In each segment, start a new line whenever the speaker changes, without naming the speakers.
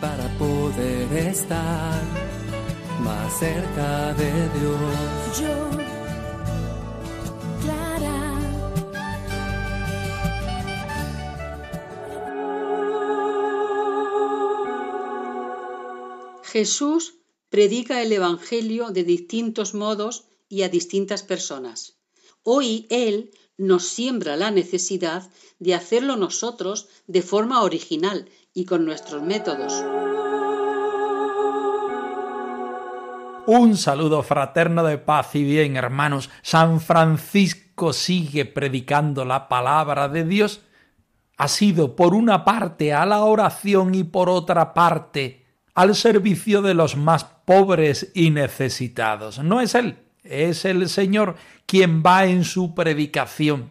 Para poder estar más cerca de Dios.
Yo, Clara.
Jesús predica el Evangelio de distintos modos y a distintas personas. Hoy Él nos siembra la necesidad de hacerlo nosotros de forma original y con nuestros métodos.
Un saludo fraterno de paz y bien, hermanos. San Francisco sigue predicando la palabra de Dios. Ha sido por una parte a la oración y por otra parte al servicio de los más pobres y necesitados. No es Él, es el Señor quien va en su predicación.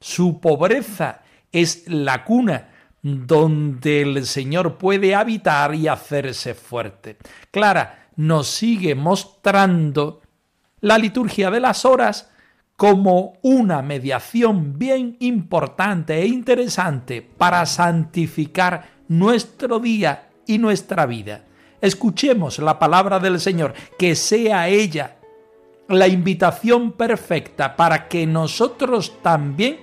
Su pobreza es la cuna donde el Señor puede habitar y hacerse fuerte. Clara, nos sigue mostrando la liturgia de las horas como una mediación bien importante e interesante para santificar nuestro día y nuestra vida. Escuchemos la palabra del Señor, que sea ella la invitación perfecta para que nosotros también,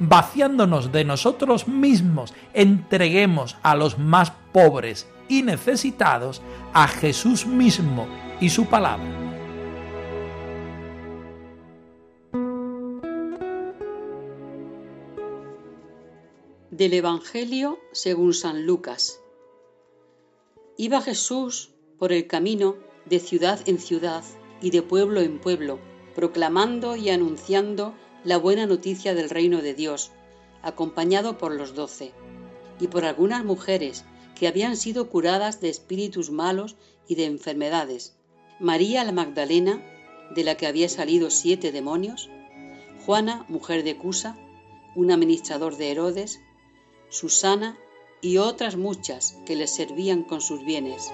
vaciándonos de nosotros mismos, entreguemos a los más pobres y necesitados a Jesús mismo y su palabra.
Del Evangelio según San Lucas. Iba Jesús por el camino de ciudad en ciudad y de pueblo en pueblo, proclamando y anunciando la buena noticia del reino de Dios, acompañado por los doce, y por algunas mujeres que habían sido curadas de espíritus malos y de enfermedades. María la Magdalena, de la que había salido siete demonios, Juana, mujer de Cusa, un administrador de Herodes, Susana y otras muchas que les servían con sus bienes.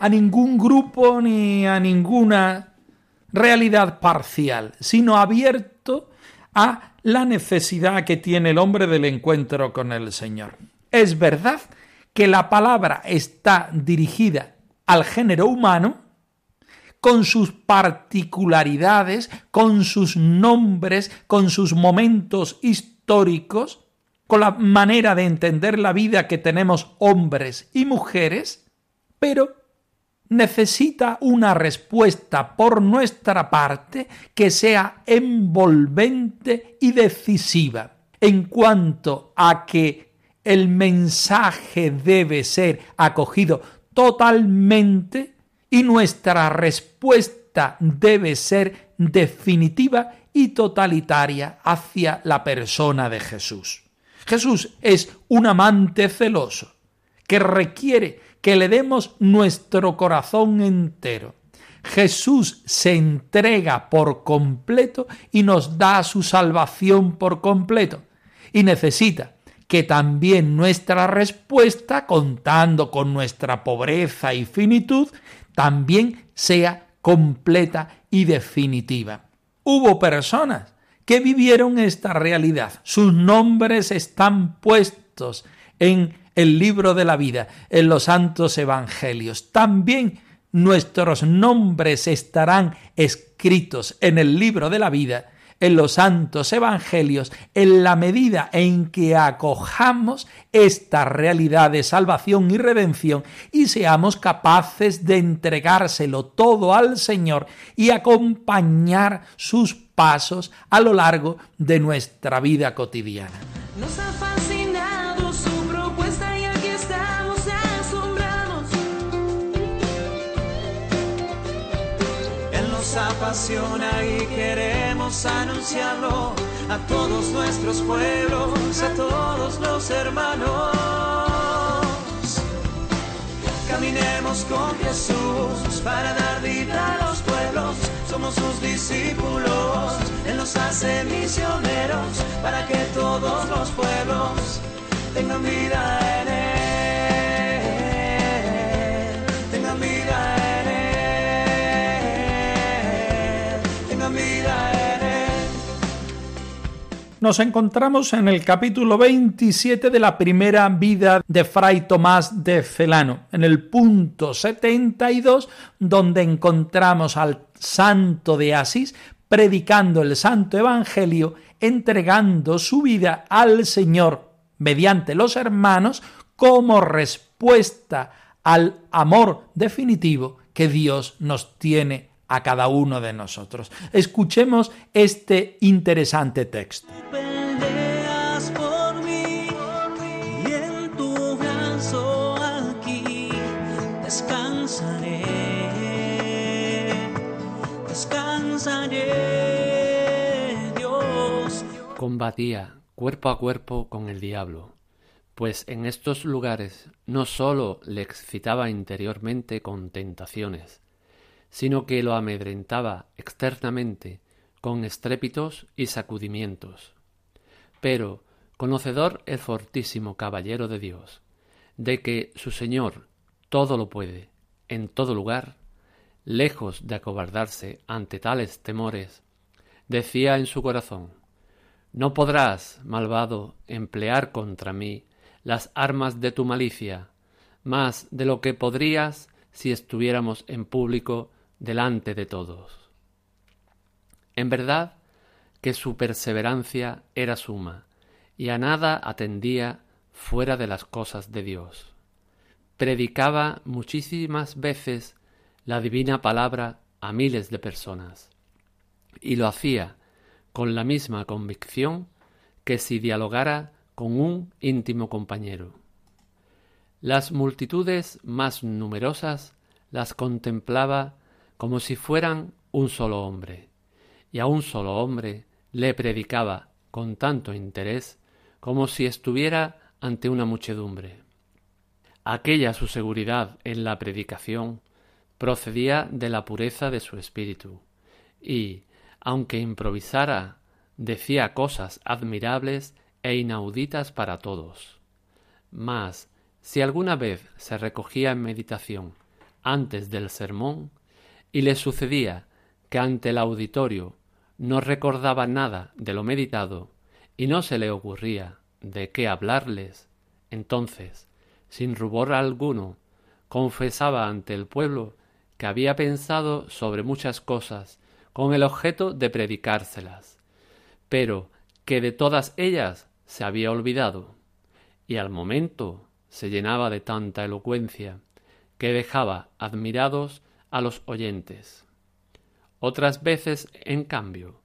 A ningún grupo ni a ninguna realidad parcial, sino abierto a la necesidad que tiene el hombre del encuentro con el Señor. Es verdad que la palabra está dirigida al género humano, con sus particularidades, con sus nombres, con sus momentos históricos, con la manera de entender la vida que tenemos hombres y mujeres, pero necesita una respuesta por nuestra parte que sea envolvente y decisiva en cuanto a que el mensaje debe ser acogido totalmente y nuestra respuesta debe ser definitiva y totalitaria hacia la persona de Jesús. Jesús es un amante celoso que requiere que le demos nuestro corazón entero. Jesús se entrega por completo y nos da su salvación por completo. Y necesita que también nuestra respuesta, contando con nuestra pobreza y finitud, también sea completa y definitiva. Hubo personas que vivieron esta realidad. Sus nombres están puestos en el libro de la vida, en los santos evangelios. También nuestros nombres estarán escritos en el libro de la vida, en los santos evangelios, en la medida en que acojamos esta realidad de salvación y redención y seamos capaces de entregárselo todo al Señor y acompañar sus pasos a lo largo de nuestra vida cotidiana.
Nos apasiona y queremos anunciarlo a todos nuestros pueblos, a todos los hermanos. Caminemos con Jesús para dar vida a los pueblos, somos sus discípulos, Él nos hace misioneros para que todos los pueblos tengan vida en Él,
Nos encontramos en el capítulo 27 de la primera vida de Fray Tomás de Celano, en el punto 72, donde encontramos al santo de Asís predicando el santo evangelio, entregando su vida al Señor mediante los hermanos como respuesta al amor definitivo que Dios nos tiene a cada uno de nosotros. Escuchemos este interesante texto.
Combatía cuerpo a cuerpo con el diablo, pues en estos lugares no sólo le excitaba interiormente con tentaciones, sino que lo amedrentaba externamente con estrépitos y sacudimientos. Pero, conocedor el fortísimo caballero de Dios, de que su Señor todo lo puede, en todo lugar, lejos de acobardarse ante tales temores, decía en su corazón, No podrás, malvado, emplear contra mí las armas de tu malicia, más de lo que podrías si estuviéramos en público delante de todos. En verdad que su perseverancia era suma, y a nada atendía fuera de las cosas de Dios. Predicaba muchísimas veces la divina palabra a miles de personas, y lo hacía con la misma convicción que si dialogara con un íntimo compañero. Las multitudes más numerosas las contemplaba como si fueran un solo hombre, y a un solo hombre le predicaba con tanto interés como si estuviera ante una muchedumbre. Aquella su seguridad en la predicación procedía de la pureza de su espíritu, y, aunque improvisara, decía cosas admirables e inauditas para todos. Mas, si alguna vez se recogía en meditación antes del sermón, y le sucedía que ante el auditorio no recordaba nada de lo meditado y no se le ocurría de qué hablarles, entonces, sin rubor alguno, confesaba ante el pueblo que había pensado sobre muchas cosas con el objeto de predicárselas, pero que de todas ellas se había olvidado, y al momento se llenaba de tanta elocuencia que dejaba admirados a los oyentes. Otras veces, en cambio,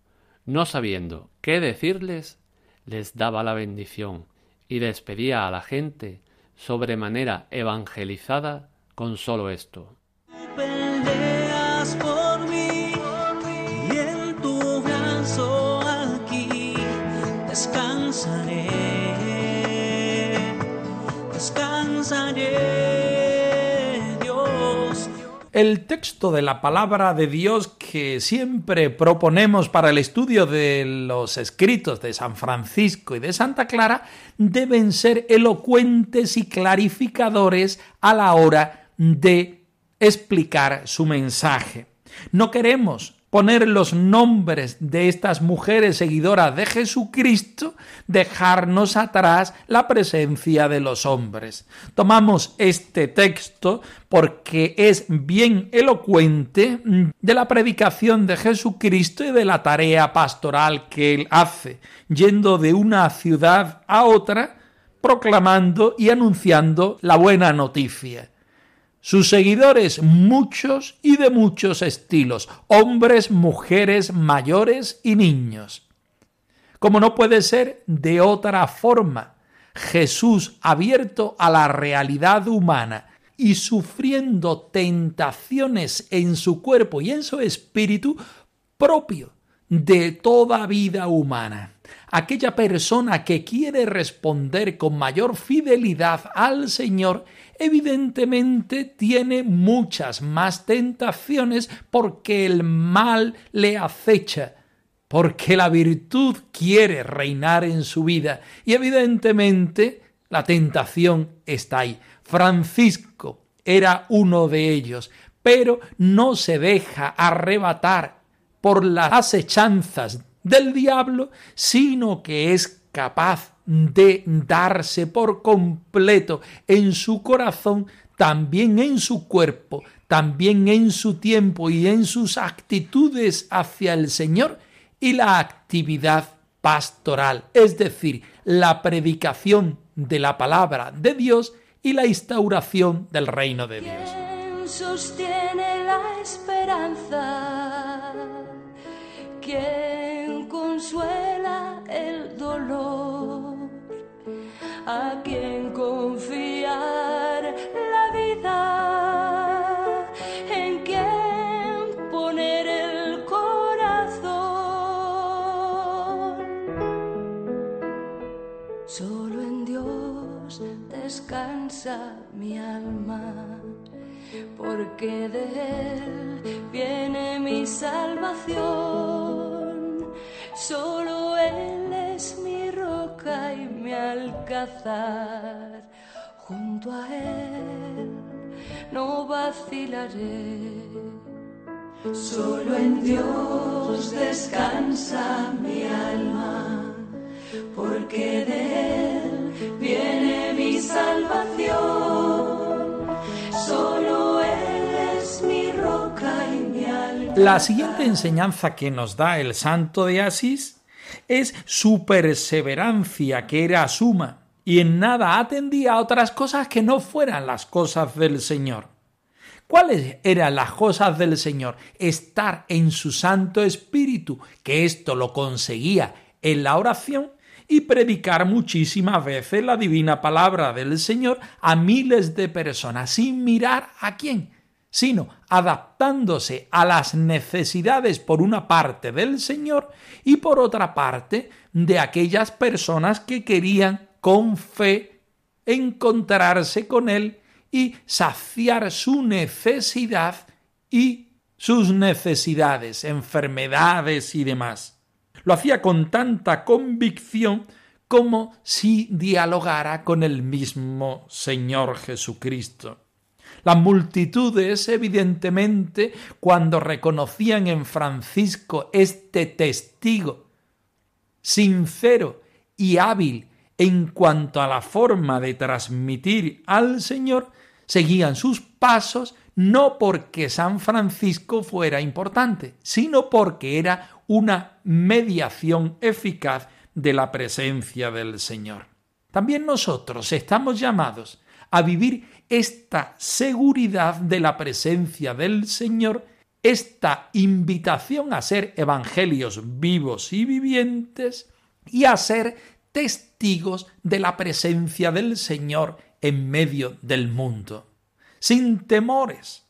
no sabiendo qué decirles, les daba la bendición y despedía a la gente sobremanera evangelizada con solo esto.
El texto de la palabra de Dios que siempre proponemos para el estudio de los escritos de San Francisco y de Santa Clara deben ser elocuentes y clarificadores a la hora de explicar su mensaje. No queremos poner los nombres de estas mujeres seguidoras de Jesucristo, dejarnos atrás la presencia de los hombres. Tomamos este texto porque es bien elocuente de la predicación de Jesucristo y de la tarea pastoral que él hace, yendo de una ciudad a otra, proclamando y anunciando la buena noticia sus seguidores muchos y de muchos estilos, hombres, mujeres, mayores y niños. Como no puede ser de otra forma, Jesús abierto a la realidad humana y sufriendo tentaciones en su cuerpo y en su espíritu propio de toda vida humana. Aquella persona que quiere responder con mayor fidelidad al Señor, evidentemente tiene muchas más tentaciones porque el mal le acecha, porque la virtud quiere reinar en su vida y evidentemente la tentación está ahí. Francisco era uno de ellos, pero no se deja arrebatar por las acechanzas del diablo, sino que es capaz de darse por completo en su corazón, también en su cuerpo, también en su tiempo y en sus actitudes hacia el Señor y la actividad pastoral, es decir, la predicación de la palabra de Dios y la instauración del reino de Dios.
¿Quién consuela el dolor? ¿A quién confiar la vida? ¿En quién poner el corazón? Solo en Dios descansa mi alma, porque de Él viene mi salvación. Solo Él es mi roca y mi alcázar. Junto a Él no vacilaré. Solo en Dios descansa mi alma, porque de Él viene mi salvación. Solo
La siguiente enseñanza que nos da el santo de Asís es su perseverancia, que era suma, y en nada atendía a otras cosas que no fueran las cosas del Señor. ¿Cuáles eran las cosas del Señor? Estar en su Santo Espíritu, que esto lo conseguía en la oración, y predicar muchísimas veces la divina palabra del Señor a miles de personas, sin mirar a quién, sino adaptándose a las necesidades por una parte del Señor y por otra parte de aquellas personas que querían con fe encontrarse con Él y saciar su necesidad y sus necesidades, enfermedades y demás. Lo hacía con tanta convicción como si dialogara con el mismo Señor Jesucristo. Las multitudes, evidentemente, cuando reconocían en Francisco este testigo sincero y hábil en cuanto a la forma de transmitir al Señor, seguían sus pasos no porque San Francisco fuera importante, sino porque era una mediación eficaz de la presencia del Señor. También nosotros estamos llamados a vivir esta seguridad de la presencia del Señor, esta invitación a ser evangelios vivos y vivientes y a ser testigos de la presencia del Señor en medio del mundo, sin temores,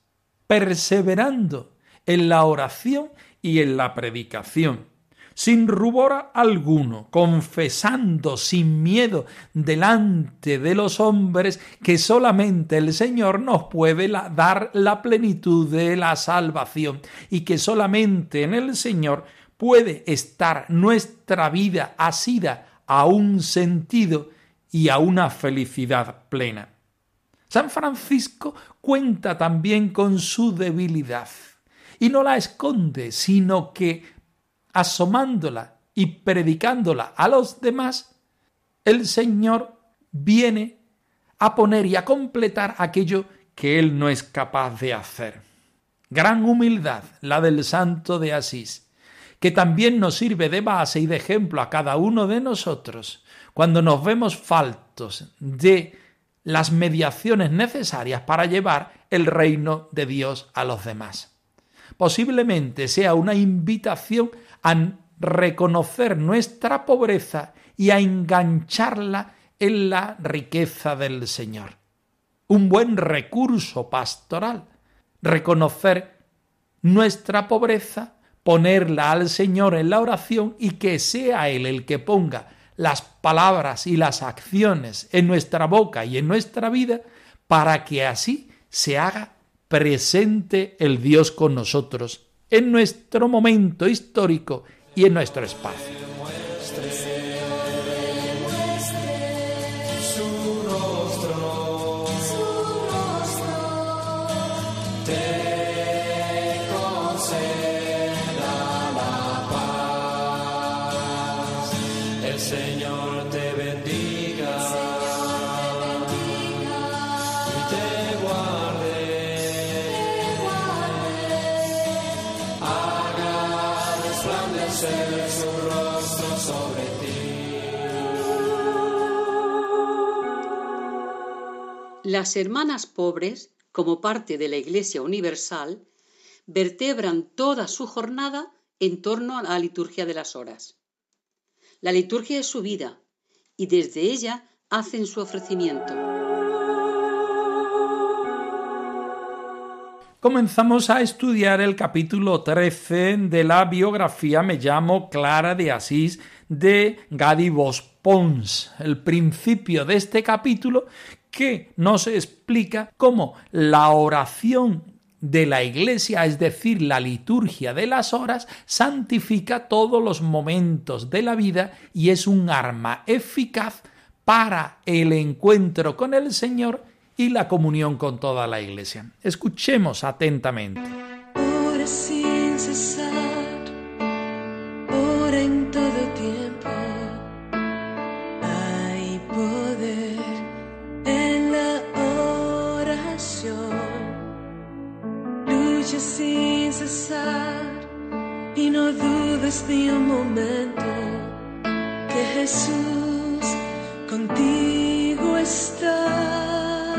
perseverando en la oración y en la predicación, sin rubor alguno, confesando sin miedo delante de los hombres que solamente el Señor nos puede dar la plenitud de la salvación y que solamente en el Señor puede estar nuestra vida asida a un sentido y a una felicidad plena. San Francisco cuenta también con su debilidad y no la esconde, sino que asomándola y predicándola a los demás, el Señor viene a poner y a completar aquello que él no es capaz de hacer. Gran humildad la del santo de Asís, que también nos sirve de base y de ejemplo a cada uno de nosotros cuando nos vemos faltos de las mediaciones necesarias para llevar el reino de Dios a los demás. Posiblemente sea una invitación a reconocer nuestra pobreza y a engancharla en la riqueza del Señor. un buen recurso pastoral. Reconocer nuestra pobreza, ponerla al Señor en la oración y que sea Él el que ponga las palabras y las acciones en nuestra boca y en nuestra vida para que así se haga presente el Dios con nosotros en nuestro momento histórico y en nuestro espacio.
Las hermanas pobres, como parte de la Iglesia Universal, vertebran toda su jornada en torno a la liturgia de las horas. La liturgia es su vida y desde ella hacen su ofrecimiento.
Comenzamos a estudiar el capítulo 13 de la biografía Me llamo Clara de Asís de Gadi Pons. El principio de este capítulo que nos explica cómo la oración de la Iglesia, es decir, la liturgia de las horas, santifica todos los momentos de la vida y es un arma eficaz para el encuentro con el Señor y la comunión con toda la Iglesia. Escuchemos atentamente.
Y no dudes un momento que Jesús contigo está.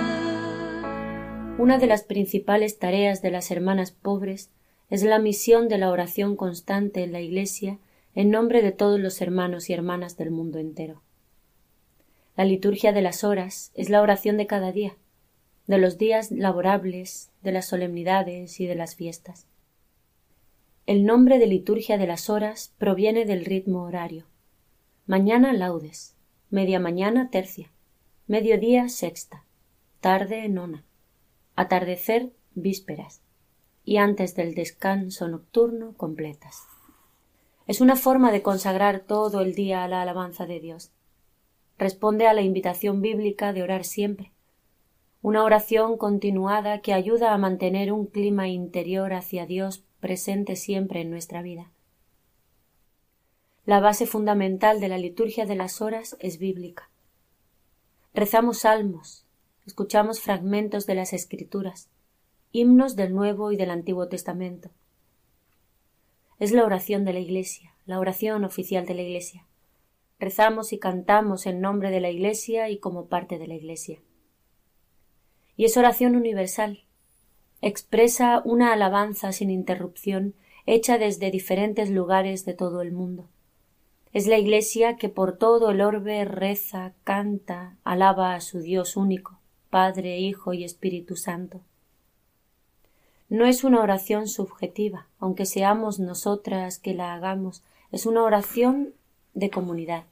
Una de las principales tareas de las hermanas pobres es la misión de la oración constante en la Iglesia en nombre de todos los hermanos y hermanas del mundo entero. La liturgia de las horas es la oración de cada día, de los días laborables, de las solemnidades y de las fiestas. El nombre de liturgia de las horas proviene del ritmo horario. Mañana laudes, media mañana tercia, mediodía sexta, tarde nona, atardecer vísperas y antes del descanso nocturno completas. Es una forma de consagrar todo el día a la alabanza de Dios. Responde a la invitación bíblica de orar siempre. Una oración continuada que ayuda a mantener un clima interior hacia Dios presente siempre en nuestra vida. La base fundamental de la liturgia de las horas es bíblica. Rezamos salmos, escuchamos fragmentos de las escrituras, himnos del Nuevo y del Antiguo Testamento. Es la oración de la Iglesia, la oración oficial de la Iglesia. Rezamos y cantamos en nombre de la Iglesia y como parte de la Iglesia. Y es oración universal, expresa una alabanza sin interrupción hecha desde diferentes lugares de todo el mundo. Es la Iglesia que por todo el orbe reza, canta, alaba a su Dios único, Padre, Hijo y Espíritu Santo. No es una oración subjetiva, aunque seamos nosotras que la hagamos, es una oración de comunidad.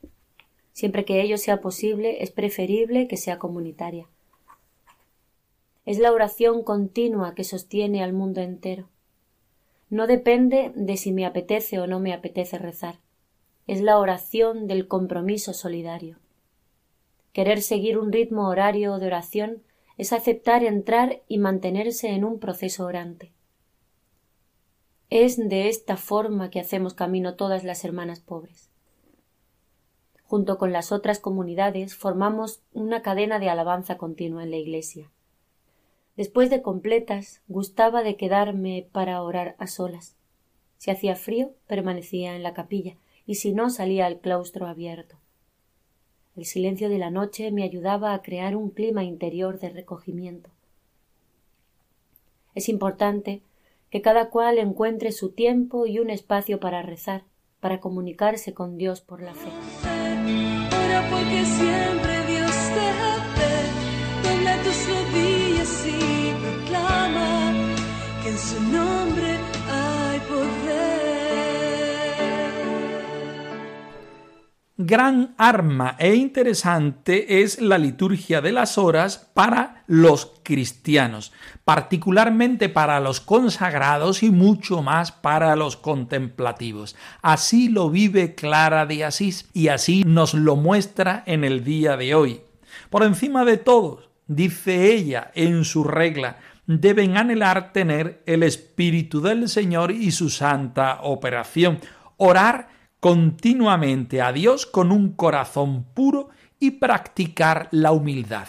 Siempre que ello sea posible, es preferible que sea comunitaria. Es la oración continua que sostiene al mundo entero. No depende de si me apetece o no me apetece rezar. Es la oración del compromiso solidario. Querer seguir un ritmo horario de oración es aceptar entrar y mantenerse en un proceso orante. Es de esta forma que hacemos camino todas las hermanas pobres. Junto con las otras comunidades formamos una cadena de alabanza continua en la Iglesia. Después de completas, gustaba de quedarme para orar a solas. Si hacía frío, permanecía en la capilla, y si no, salía al claustro abierto. El silencio de la noche me ayudaba a crear un clima interior de recogimiento. Es importante que cada cual encuentre su tiempo y un espacio para rezar, para comunicarse con Dios por la fe.
En su nombre hay poder.
Gran arma e interesante es la liturgia de las horas para los cristianos, particularmente para los consagrados y mucho más para los contemplativos. Así lo vive Clara de Asís y así nos lo muestra en el día de hoy. Por encima de todo, dice ella en su regla, deben anhelar tener el Espíritu del Señor y su santa operación, orar continuamente a Dios con un corazón puro y practicar la humildad.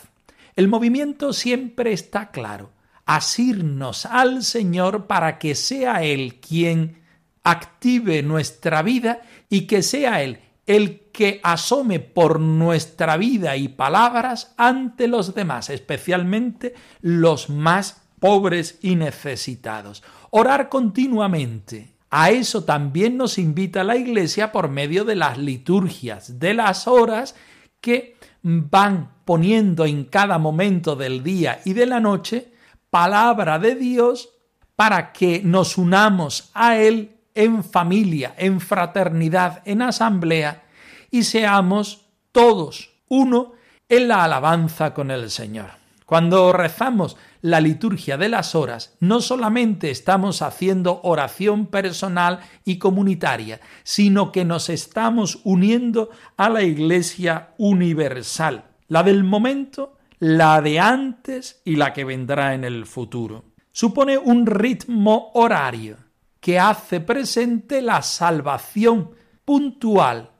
El movimiento siempre está claro, asirnos al Señor para que sea Él quien active nuestra vida y que sea Él el que asome por nuestra vida y palabras ante los demás, especialmente los más pobres y necesitados. Orar continuamente. A eso también nos invita la Iglesia por medio de las liturgias, de las horas que van poniendo en cada momento del día y de la noche palabra de Dios para que nos unamos a Él en familia, en fraternidad, en asamblea y seamos todos uno en la alabanza con el Señor. Cuando rezamos la liturgia de las horas, no solamente estamos haciendo oración personal y comunitaria, sino que nos estamos uniendo a la Iglesia universal, la del momento, la de antes y la que vendrá en el futuro. Supone un ritmo horario que hace presente la salvación puntual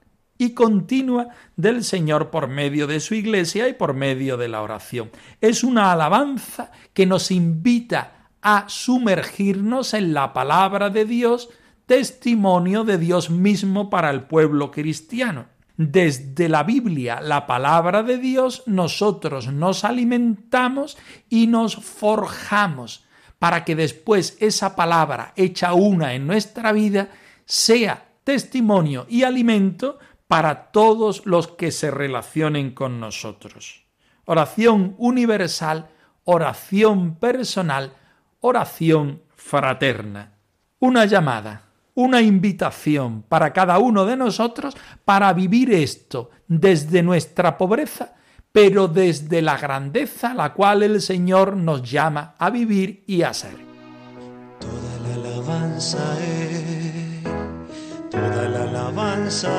y continua del Señor por medio de su iglesia y por medio de la oración. Es una alabanza que nos invita a sumergirnos en la palabra de Dios, testimonio de Dios mismo para el pueblo cristiano. Desde la Biblia, la palabra de Dios, nosotros nos alimentamos y nos forjamos para que después esa palabra hecha una en nuestra vida sea testimonio y alimento para todos los que se relacionen con nosotros. Oración universal, oración personal, oración fraterna. Una llamada, una invitación para cada uno de nosotros para vivir esto desde nuestra pobreza, pero desde la grandeza la cual el Señor nos llama a vivir y a ser.
Toda la alabanza toda la alabanza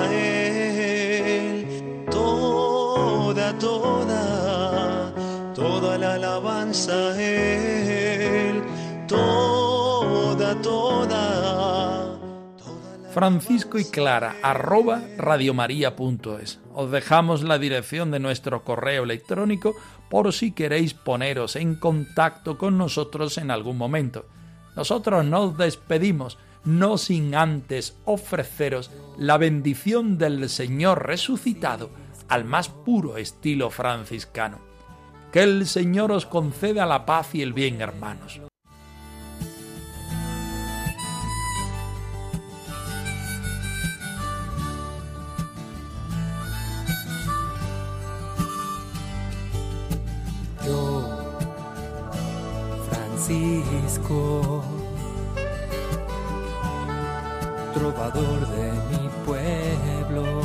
toda, toda la alabanza a Él, toda, toda.
Francisco y Clara, arroba radiomaria.es. Os dejamos la dirección de nuestro correo electrónico por si queréis poneros en contacto con nosotros en algún momento. Nosotros nos despedimos, no sin antes ofreceros la bendición del Señor resucitado al más puro estilo franciscano. Que el Señor os conceda la paz y el bien, hermanos.
Yo, Francisco, trovador de mi pueblo